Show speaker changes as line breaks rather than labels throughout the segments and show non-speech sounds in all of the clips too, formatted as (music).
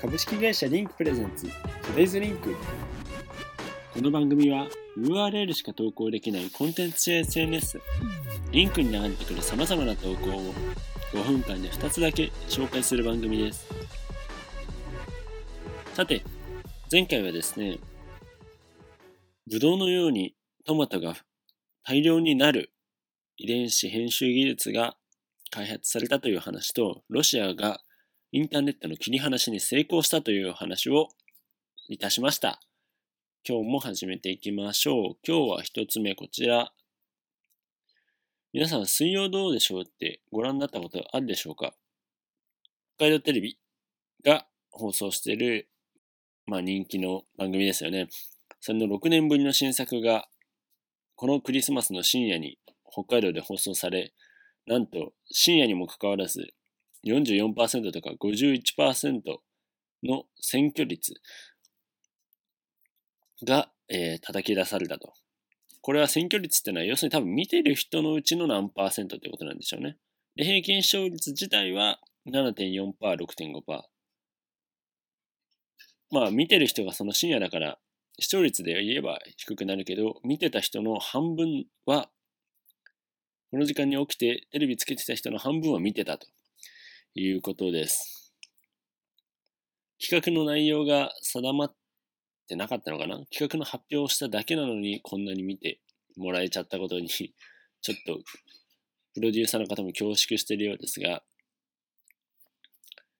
株式会社リンクプレゼンツ Today's Link この番組は URL しか投稿できないコンテンツや SNS リンクに流れてくる様々な投稿を5分間で2つだけ紹介する番組です。さて前回はですねブドウのようにトマトが大量になる遺伝子編集技術が開発されたという話とロシアがインターネットの切り離しに成功したという話をいたしました。今日も始めていきましょう。今日は一つ目こちら。皆さん、水曜どうでしょうってご覧になったことあるでしょうか？北海道テレビが放送している、まあ人気の番組ですよね。その6年ぶりの新作が、このクリスマスの深夜に北海道で放送され、なんと深夜にもかかわらず、44%とか51%の選挙率が、えー、叩き出されたと。これは選挙率ってのは要するに多分見てる人のうちの何パーセントってことなんでしょうね。で、平均視聴率自体は7.4%、6.5%。まあ見てる人がその深夜だから視聴率で言えば低くなるけど、見てた人の半分は、この時間に起きてテレビつけてた人の半分は見てたと。いうことです。企画の内容が定まってなかったのかな？企画の発表をしただけなのにこんなに見てもらえちゃったことに、ちょっとプロデューサーの方も恐縮しているようですが、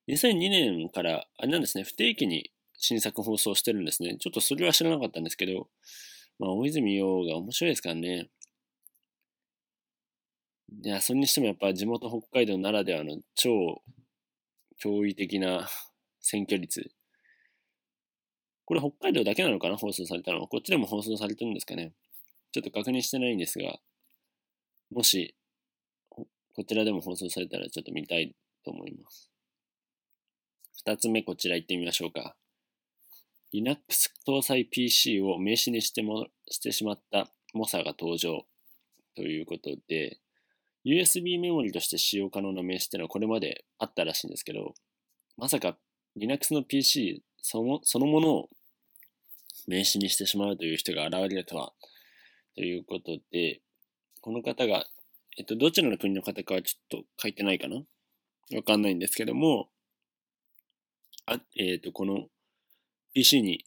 2002年からあれなんですね、不定期に新作放送してるんですね。ちょっとそれは知らなかったんですけど、まあ、大泉洋が面白いですからね。いや、それにしてもやっぱ地元北海道ならではの超驚異的な (laughs) 選挙率。これ北海道だけなのかな？放送されたのは。こっちでも放送されてるんですかねちょっと確認してないんですが、もし、こちらでも放送されたらちょっと見たいと思います。二つ目こちら行ってみましょうか。Linux 搭載 PC を名刺にしてもしてしまったモサが登場。ということで、USB メモリとして使用可能な名刺っていうのはこれまであったらしいんですけど、まさか Linux の PC そのそのものを名刺にしてしまうという人が現れるとは、ということで、この方が、えっと、どちらの国の方かはちょっと書いてないかな？わかんないんですけども、あえっ、と、この PC に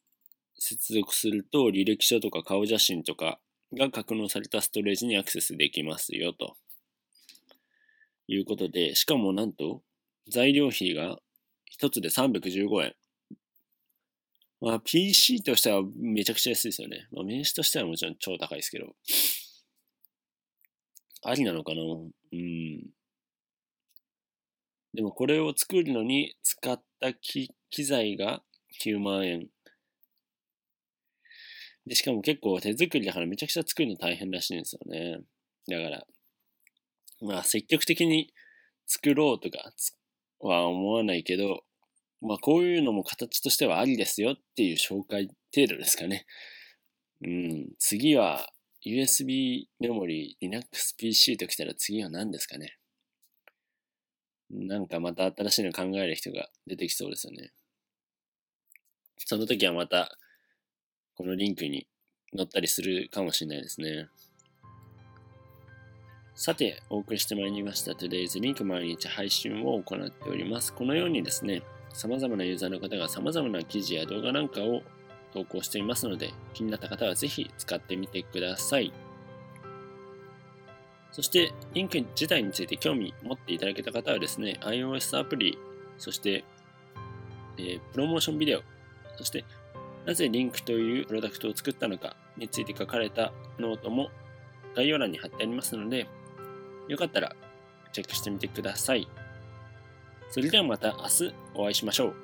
接続すると履歴書とか顔写真とかが格納されたストレージにアクセスできますよと。いうことで、しかもなんと、材料費が一つで315円。まあ、PC としてはめちゃくちゃ安いですよね。まあ、名刺としてはもちろん超高いですけど。ありなのかな？うん。でもこれを作るのに使った機材が9万円。で、しかも結構手作りだからめちゃくちゃ作るの大変らしいんですよね。だから、まあ積極的に作ろうとかは思わないけど、まあこういうのも形としてはありですよっていう紹介程度ですかね。うん、次は USB メモリー Linux PC ときたら次は何ですかね。なんかまた新しいの考える人が出てきそうですよね。その時はまたこのリンクに載ったりするかもしれないですね。さて、お送りしてまいりました Today's Link 毎日配信を行っております。このようにですね、様々なユーザーの方が様々な記事や動画なんかを投稿していますので、気になった方はぜひ使ってみてください。そして、リンク自体について興味持っていただけた方はですね、iOS アプリ、そして、えー、プロモーションビデオ、そして、なぜリンクというプロダクトを作ったのかについて書かれたノートも概要欄に貼ってありますので、よかったらチェックしてみてください。それではまた明日お会いしましょう。